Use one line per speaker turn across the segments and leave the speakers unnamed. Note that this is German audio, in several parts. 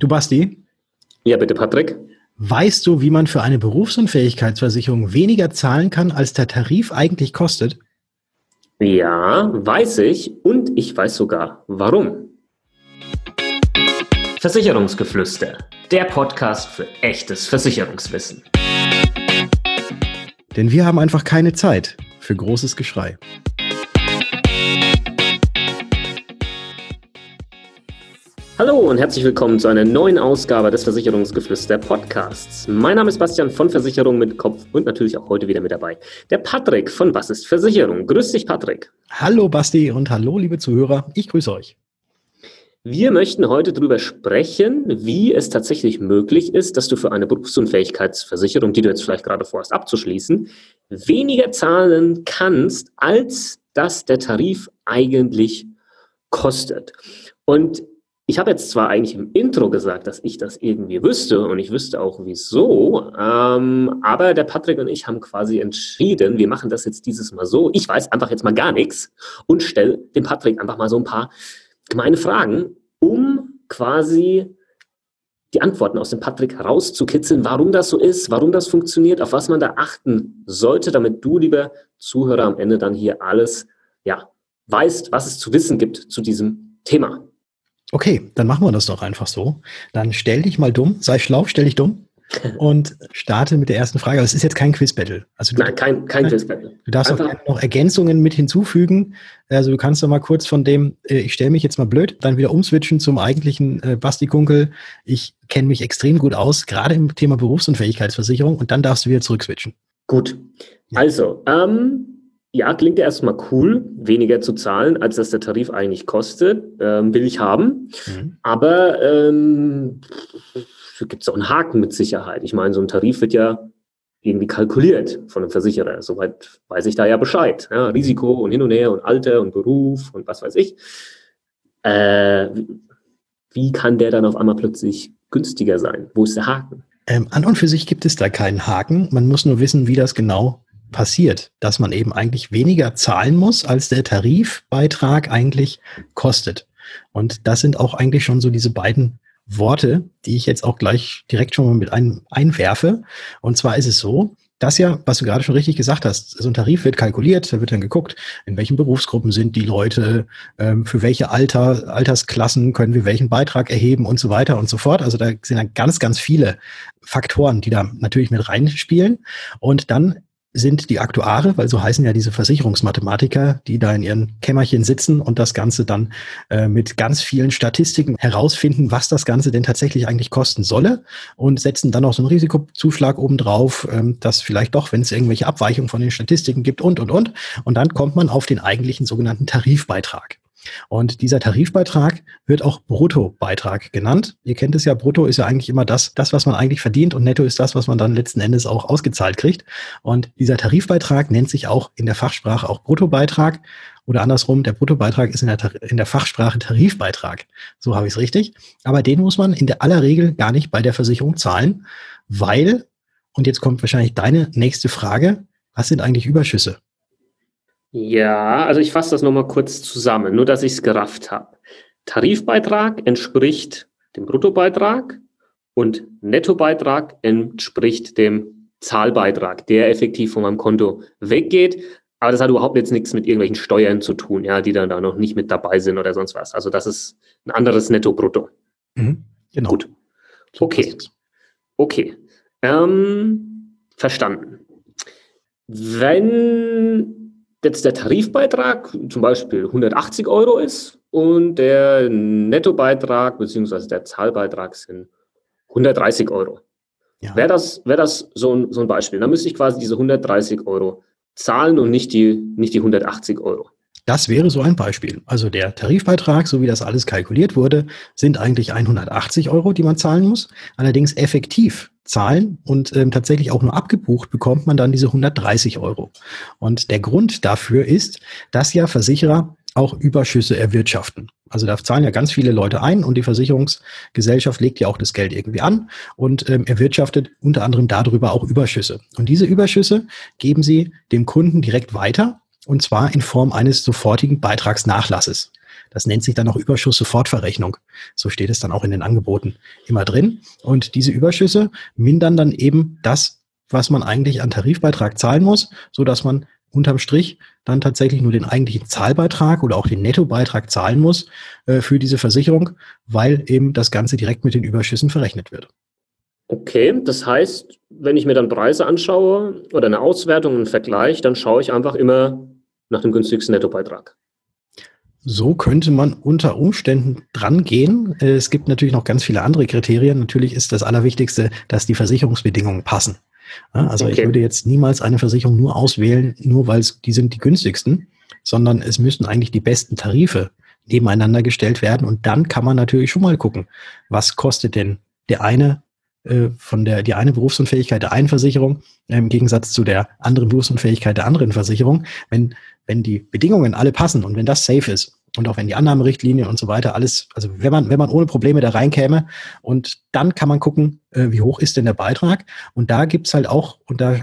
Du Basti?
Ja, bitte, Patrick.
Weißt du, wie man für eine Berufsunfähigkeitsversicherung weniger zahlen kann, als der Tarif eigentlich kostet?
Ja, weiß ich und ich weiß sogar warum. Versicherungsgeflüster, der Podcast für echtes Versicherungswissen.
Denn wir haben einfach keine Zeit für großes Geschrei.
Hallo und herzlich willkommen zu einer neuen Ausgabe des Versicherungsgeflüster Podcasts. Mein Name ist Bastian von Versicherung mit Kopf und natürlich auch heute wieder mit dabei. Der Patrick von Was ist Versicherung? Grüß dich, Patrick.
Hallo, Basti und hallo, liebe Zuhörer. Ich grüße euch.
Wir möchten heute darüber sprechen, wie es tatsächlich möglich ist, dass du für eine Berufsunfähigkeitsversicherung, die du jetzt vielleicht gerade vorhast abzuschließen, weniger zahlen kannst, als das der Tarif eigentlich kostet. Und ich habe jetzt zwar eigentlich im Intro gesagt, dass ich das irgendwie wüsste und ich wüsste auch wieso, ähm, aber der Patrick und ich haben quasi entschieden, wir machen das jetzt dieses Mal so. Ich weiß einfach jetzt mal gar nichts und stelle dem Patrick einfach mal so ein paar gemeine Fragen, um quasi die Antworten aus dem Patrick rauszukitzeln, warum das so ist, warum das funktioniert, auf was man da achten sollte, damit du, lieber Zuhörer, am Ende dann hier alles, ja, weißt, was es zu wissen gibt zu diesem Thema.
Okay, dann machen wir das doch einfach so. Dann stell dich mal dumm, sei schlau, stell dich dumm und starte mit der ersten Frage. Aber es ist jetzt kein Quiz-Battle.
Also Nein, kein, kein Quiz-Battle.
Du darfst einfach. auch noch Ergänzungen mit hinzufügen. Also du kannst doch mal kurz von dem, äh, ich stelle mich jetzt mal blöd, dann wieder umswitchen zum eigentlichen äh, Basti Kunkel. Ich kenne mich extrem gut aus, gerade im Thema Berufsunfähigkeitsversicherung und dann darfst du wieder zurückswitchen.
Gut. Also, ähm, ja, klingt ja erstmal cool, weniger zu zahlen, als das der Tarif eigentlich kostet, ähm, will ich haben. Mhm. Aber ähm, gibt es auch einen Haken mit Sicherheit. Ich meine, so ein Tarif wird ja irgendwie kalkuliert von einem Versicherer. Soweit weiß ich da ja Bescheid. Ja, Risiko und hin und her und Alter und Beruf und was weiß ich. Äh, wie kann der dann auf einmal plötzlich günstiger sein? Wo ist der Haken?
Ähm, an und für sich gibt es da keinen Haken. Man muss nur wissen, wie das genau passiert, dass man eben eigentlich weniger zahlen muss, als der Tarifbeitrag eigentlich kostet. Und das sind auch eigentlich schon so diese beiden Worte, die ich jetzt auch gleich direkt schon mal mit ein, einwerfe. Und zwar ist es so, dass ja, was du gerade schon richtig gesagt hast, so ein Tarif wird kalkuliert, da wird dann geguckt, in welchen Berufsgruppen sind die Leute, ähm, für welche Alter, Altersklassen können wir welchen Beitrag erheben und so weiter und so fort. Also da sind dann ganz, ganz viele Faktoren, die da natürlich mit reinspielen. Und dann sind die Aktuare, weil so heißen ja diese Versicherungsmathematiker, die da in ihren Kämmerchen sitzen und das Ganze dann äh, mit ganz vielen Statistiken herausfinden, was das Ganze denn tatsächlich eigentlich kosten solle und setzen dann auch so einen Risikozuschlag obendrauf, ähm, dass vielleicht doch, wenn es irgendwelche Abweichungen von den Statistiken gibt und, und, und. Und dann kommt man auf den eigentlichen sogenannten Tarifbeitrag. Und dieser Tarifbeitrag wird auch Bruttobeitrag genannt. Ihr kennt es ja, Brutto ist ja eigentlich immer das, das, was man eigentlich verdient und Netto ist das, was man dann letzten Endes auch ausgezahlt kriegt. Und dieser Tarifbeitrag nennt sich auch in der Fachsprache auch Bruttobeitrag oder andersrum, der Bruttobeitrag ist in der, in der Fachsprache Tarifbeitrag. So habe ich es richtig. Aber den muss man in der aller Regel gar nicht bei der Versicherung zahlen, weil, und jetzt kommt wahrscheinlich deine nächste Frage, was sind eigentlich Überschüsse?
Ja, also ich fasse das nochmal kurz zusammen, nur dass ich es gerafft habe. Tarifbeitrag entspricht dem Bruttobeitrag und Nettobeitrag entspricht dem Zahlbeitrag, der effektiv von meinem Konto weggeht. Aber das hat überhaupt jetzt nichts mit irgendwelchen Steuern zu tun, ja, die dann da noch nicht mit dabei sind oder sonst was. Also das ist ein anderes Netto-Brutto.
Mhm, genau. Gut.
Okay. Okay. Ähm, verstanden. Wenn jetzt der Tarifbeitrag zum Beispiel 180 Euro ist und der Nettobeitrag bzw. der Zahlbeitrag sind 130 Euro. Ja. Wäre das, wär das so, ein, so ein Beispiel? Dann müsste ich quasi diese 130 Euro zahlen und nicht die, nicht die 180 Euro.
Das wäre so ein Beispiel. Also der Tarifbeitrag, so wie das alles kalkuliert wurde, sind eigentlich 180 Euro, die man zahlen muss. Allerdings effektiv zahlen und ähm, tatsächlich auch nur abgebucht bekommt man dann diese 130 Euro. Und der Grund dafür ist, dass ja Versicherer auch Überschüsse erwirtschaften. Also da zahlen ja ganz viele Leute ein und die Versicherungsgesellschaft legt ja auch das Geld irgendwie an und ähm, erwirtschaftet unter anderem darüber auch Überschüsse. Und diese Überschüsse geben sie dem Kunden direkt weiter und zwar in Form eines sofortigen Beitragsnachlasses. Das nennt sich dann auch Überschuss-Sofortverrechnung. So steht es dann auch in den Angeboten immer drin. Und diese Überschüsse mindern dann eben das, was man eigentlich an Tarifbeitrag zahlen muss, so dass man unterm Strich dann tatsächlich nur den eigentlichen Zahlbeitrag oder auch den Nettobeitrag zahlen muss äh, für diese Versicherung, weil eben das Ganze direkt mit den Überschüssen verrechnet wird.
Okay, das heißt, wenn ich mir dann Preise anschaue oder eine Auswertung, einen Vergleich, dann schaue ich einfach immer nach dem günstigsten Nettobeitrag.
So könnte man unter Umständen dran gehen. Es gibt natürlich noch ganz viele andere Kriterien. Natürlich ist das Allerwichtigste, dass die Versicherungsbedingungen passen. Also okay. ich würde jetzt niemals eine Versicherung nur auswählen, nur weil es, die sind die günstigsten, sondern es müssten eigentlich die besten Tarife nebeneinander gestellt werden. Und dann kann man natürlich schon mal gucken, was kostet denn der eine äh, von der die eine Berufsunfähigkeit der einen Versicherung äh, im Gegensatz zu der anderen Berufsunfähigkeit der anderen Versicherung. Wenn, wenn die Bedingungen alle passen und wenn das safe ist und auch wenn die Annahmerichtlinie und so weiter alles, also wenn man, wenn man ohne Probleme da reinkäme und dann kann man gucken, äh, wie hoch ist denn der Beitrag und da gibt's halt auch, und da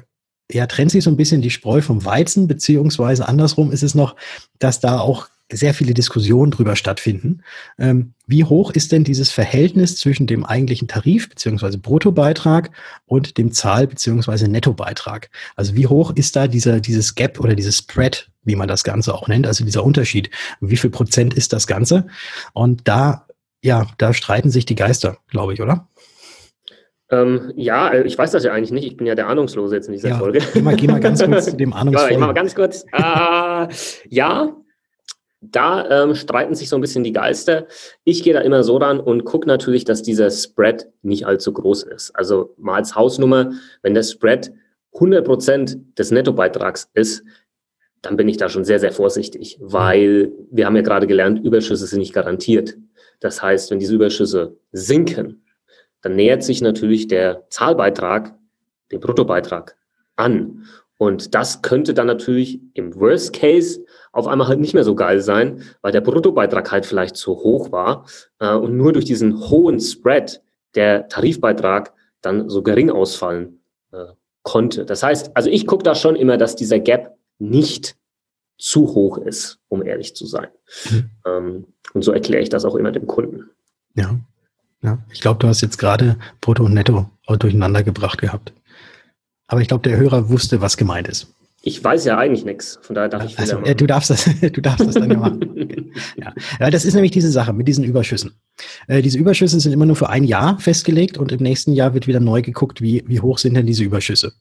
ja, trennt sich so ein bisschen die Spreu vom Weizen, beziehungsweise andersrum ist es noch, dass da auch sehr viele Diskussionen drüber stattfinden. Ähm, wie hoch ist denn dieses Verhältnis zwischen dem eigentlichen Tarif beziehungsweise Bruttobeitrag und dem Zahl beziehungsweise Nettobeitrag? Also wie hoch ist da dieser, dieses Gap oder dieses Spread, wie man das Ganze auch nennt, also dieser Unterschied? Wie viel Prozent ist das Ganze? Und da, ja, da streiten sich die Geister, glaube ich, oder?
Ähm, ja, äh, ich weiß das ja eigentlich nicht. Ich bin ja der Ahnungslose jetzt in dieser ja, Folge.
Geh mal, geh mal ganz kurz zu dem Ahnungsvollen.
Ich mach mal ganz kurz. Äh, ja, da ähm, streiten sich so ein bisschen die Geister. Ich gehe da immer so ran und gucke natürlich, dass dieser Spread nicht allzu groß ist. Also mal als Hausnummer, wenn der Spread 100% des Nettobeitrags ist, dann bin ich da schon sehr, sehr vorsichtig, weil wir haben ja gerade gelernt, Überschüsse sind nicht garantiert. Das heißt, wenn diese Überschüsse sinken, dann nähert sich natürlich der Zahlbeitrag dem Bruttobeitrag an. Und das könnte dann natürlich im Worst Case auf einmal halt nicht mehr so geil sein, weil der Bruttobeitrag halt vielleicht zu hoch war äh, und nur durch diesen hohen Spread der Tarifbeitrag dann so gering ausfallen äh, konnte. Das heißt, also ich gucke da schon immer, dass dieser Gap nicht zu hoch ist, um ehrlich zu sein. Mhm. Ähm, und so erkläre ich das auch immer dem Kunden.
Ja, ja. ich glaube, du hast jetzt gerade Brutto und Netto durcheinander gebracht gehabt. Aber ich glaube, der Hörer wusste, was gemeint ist.
Ich weiß ja eigentlich nichts, von daher darf ich
also, äh, du darfst das, du darfst das dann ja machen. ja. ja, das ist nämlich diese Sache mit diesen Überschüssen. Äh, diese Überschüsse sind immer nur für ein Jahr festgelegt und im nächsten Jahr wird wieder neu geguckt, wie, wie hoch sind denn diese Überschüsse.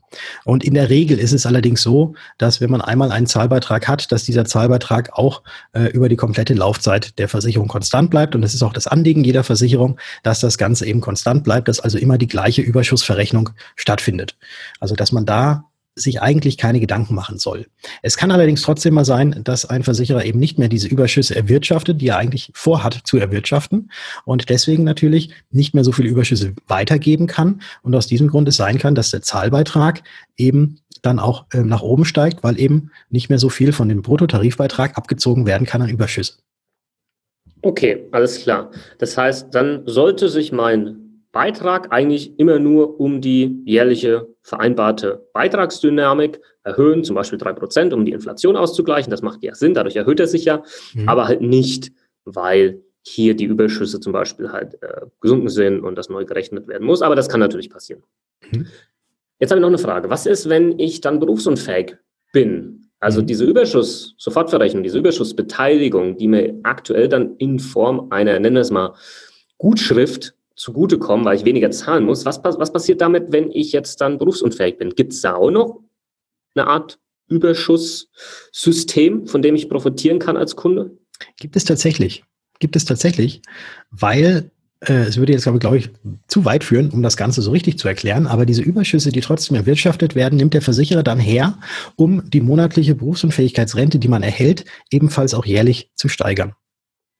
Und in der Regel ist es allerdings so, dass wenn man einmal einen Zahlbeitrag hat, dass dieser Zahlbeitrag auch äh, über die komplette Laufzeit der Versicherung konstant bleibt. Und das ist auch das Anliegen jeder Versicherung, dass das Ganze eben konstant bleibt, dass also immer die gleiche Überschussverrechnung stattfindet. Also dass man da sich eigentlich keine Gedanken machen soll. Es kann allerdings trotzdem mal sein, dass ein Versicherer eben nicht mehr diese Überschüsse erwirtschaftet, die er eigentlich vorhat zu erwirtschaften und deswegen natürlich nicht mehr so viele Überschüsse weitergeben kann. Und aus diesem Grund es sein kann, dass der Zahlbeitrag eben dann auch äh, nach oben steigt, weil eben nicht mehr so viel von dem Bruttotarifbeitrag abgezogen werden kann an Überschüsse.
Okay, alles klar. Das heißt, dann sollte sich mein Beitrag eigentlich immer nur um die jährliche vereinbarte Beitragsdynamik erhöhen, zum Beispiel drei Prozent, um die Inflation auszugleichen. Das macht ja Sinn, dadurch erhöht er sich ja, mhm. aber halt nicht, weil hier die Überschüsse zum Beispiel halt äh, gesunken sind und das neu gerechnet werden muss. Aber das kann natürlich passieren. Mhm. Jetzt habe ich noch eine Frage. Was ist, wenn ich dann berufsunfähig bin? Also mhm. diese Überschuss-Sofortverrechnung, diese Überschussbeteiligung, die mir aktuell dann in Form einer, nennen wir es mal, Gutschrift zugutekommen, weil ich weniger zahlen muss. Was, was passiert damit, wenn ich jetzt dann berufsunfähig bin? Gibt es da auch noch eine Art Überschusssystem, von dem ich profitieren kann als Kunde?
Gibt es tatsächlich. Gibt es tatsächlich, weil äh, es würde jetzt, glaube ich, glaube ich, zu weit führen, um das Ganze so richtig zu erklären, aber diese Überschüsse, die trotzdem erwirtschaftet werden, nimmt der Versicherer dann her, um die monatliche Berufsunfähigkeitsrente, die man erhält, ebenfalls auch jährlich zu steigern.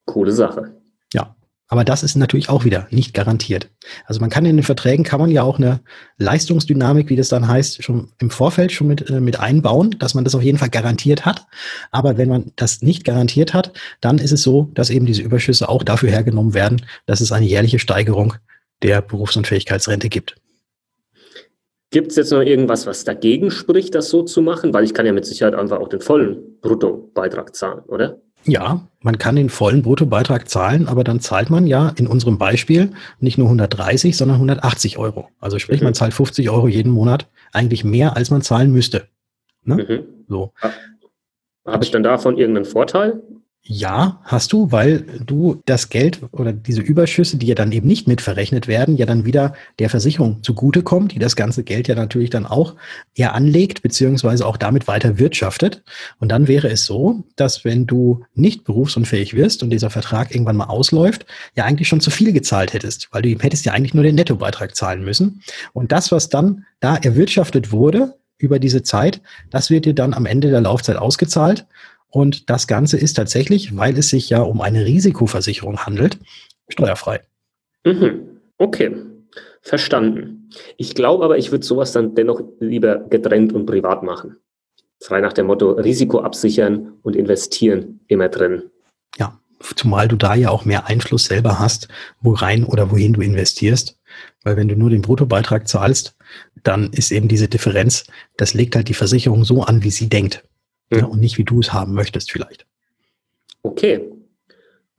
Coole Sache.
Ja, aber das ist natürlich auch wieder nicht garantiert. Also man kann in den Verträgen kann man ja auch eine Leistungsdynamik, wie das dann heißt, schon im Vorfeld schon mit, äh, mit einbauen, dass man das auf jeden Fall garantiert hat. Aber wenn man das nicht garantiert hat, dann ist es so, dass eben diese Überschüsse auch dafür hergenommen werden, dass es eine jährliche Steigerung der Berufsunfähigkeitsrente gibt.
Gibt es jetzt noch irgendwas, was dagegen spricht, das so zu machen? Weil ich kann ja mit Sicherheit einfach auch den vollen Bruttobeitrag zahlen, oder?
Ja, man kann den vollen Bruttobeitrag zahlen, aber dann zahlt man ja in unserem Beispiel nicht nur 130, sondern 180 Euro. Also sprich, mhm. man zahlt 50 Euro jeden Monat, eigentlich mehr, als man zahlen müsste.
Ne? Mhm. So. Habe ich dann davon irgendeinen Vorteil?
Ja, hast du, weil du das Geld oder diese Überschüsse, die ja dann eben nicht mitverrechnet werden, ja dann wieder der Versicherung zugutekommt, die das ganze Geld ja natürlich dann auch eher anlegt, beziehungsweise auch damit weiter wirtschaftet. Und dann wäre es so, dass wenn du nicht berufsunfähig wirst und dieser Vertrag irgendwann mal ausläuft, ja eigentlich schon zu viel gezahlt hättest, weil du hättest ja eigentlich nur den Nettobeitrag zahlen müssen. Und das, was dann da erwirtschaftet wurde über diese Zeit, das wird dir dann am Ende der Laufzeit ausgezahlt. Und das Ganze ist tatsächlich, weil es sich ja um eine Risikoversicherung handelt, steuerfrei.
Mhm. Okay, verstanden. Ich glaube aber, ich würde sowas dann dennoch lieber getrennt und privat machen. Frei nach dem Motto Risiko absichern und investieren immer drin.
Ja, zumal du da ja auch mehr Einfluss selber hast, wo rein oder wohin du investierst. Weil wenn du nur den Bruttobeitrag zahlst, dann ist eben diese Differenz, das legt halt die Versicherung so an, wie sie denkt. Mhm. Ja, und nicht, wie du es haben möchtest vielleicht.
Okay.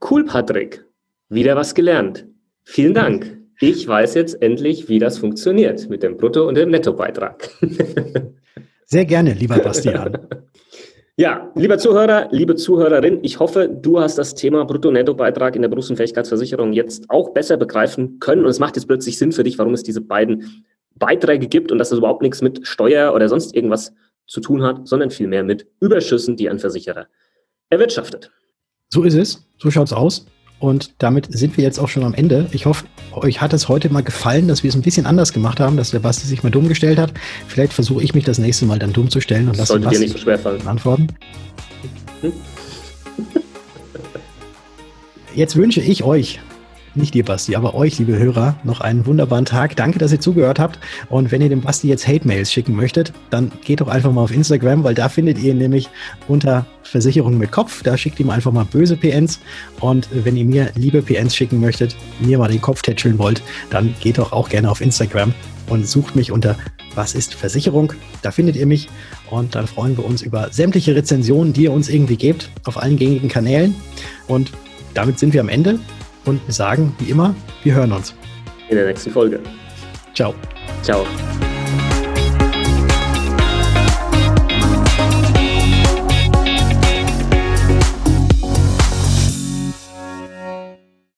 Cool, Patrick. Wieder was gelernt. Vielen Dank. Ich weiß jetzt endlich, wie das funktioniert mit dem Brutto- und dem Nettobeitrag.
Sehr gerne, lieber Bastian.
Ja, lieber Zuhörer, liebe Zuhörerin, ich hoffe, du hast das Thema Brutto-Netto-Beitrag in der Berufsunfähigkeitsversicherung jetzt auch besser begreifen können und es macht jetzt plötzlich Sinn für dich, warum es diese beiden Beiträge gibt und dass das überhaupt nichts mit Steuer oder sonst irgendwas zu tun hat, sondern vielmehr mit Überschüssen, die ein Versicherer erwirtschaftet.
So ist es, so schaut es aus. Und damit sind wir jetzt auch schon am Ende. Ich hoffe, euch hat es heute mal gefallen, dass wir es ein bisschen anders gemacht haben, dass der Basti sich mal dumm gestellt hat. Vielleicht versuche ich mich das nächste Mal dann dumm zu stellen und
lasse Basti dir nicht so schwer fallen.
antworten. Hm? Jetzt wünsche ich euch nicht dir, Basti, aber euch, liebe Hörer, noch einen wunderbaren Tag. Danke, dass ihr zugehört habt. Und wenn ihr dem Basti jetzt Hate-Mails schicken möchtet, dann geht doch einfach mal auf Instagram, weil da findet ihr ihn nämlich unter Versicherung mit Kopf. Da schickt ihm einfach mal böse PNs. Und wenn ihr mir liebe PNs schicken möchtet, mir mal den Kopf tätscheln wollt, dann geht doch auch gerne auf Instagram und sucht mich unter Was ist Versicherung? Da findet ihr mich. Und dann freuen wir uns über sämtliche Rezensionen, die ihr uns irgendwie gebt, auf allen gängigen Kanälen. Und damit sind wir am Ende und wir sagen, wie immer, wir hören uns.
In der nächsten Folge.
Ciao.
Ciao.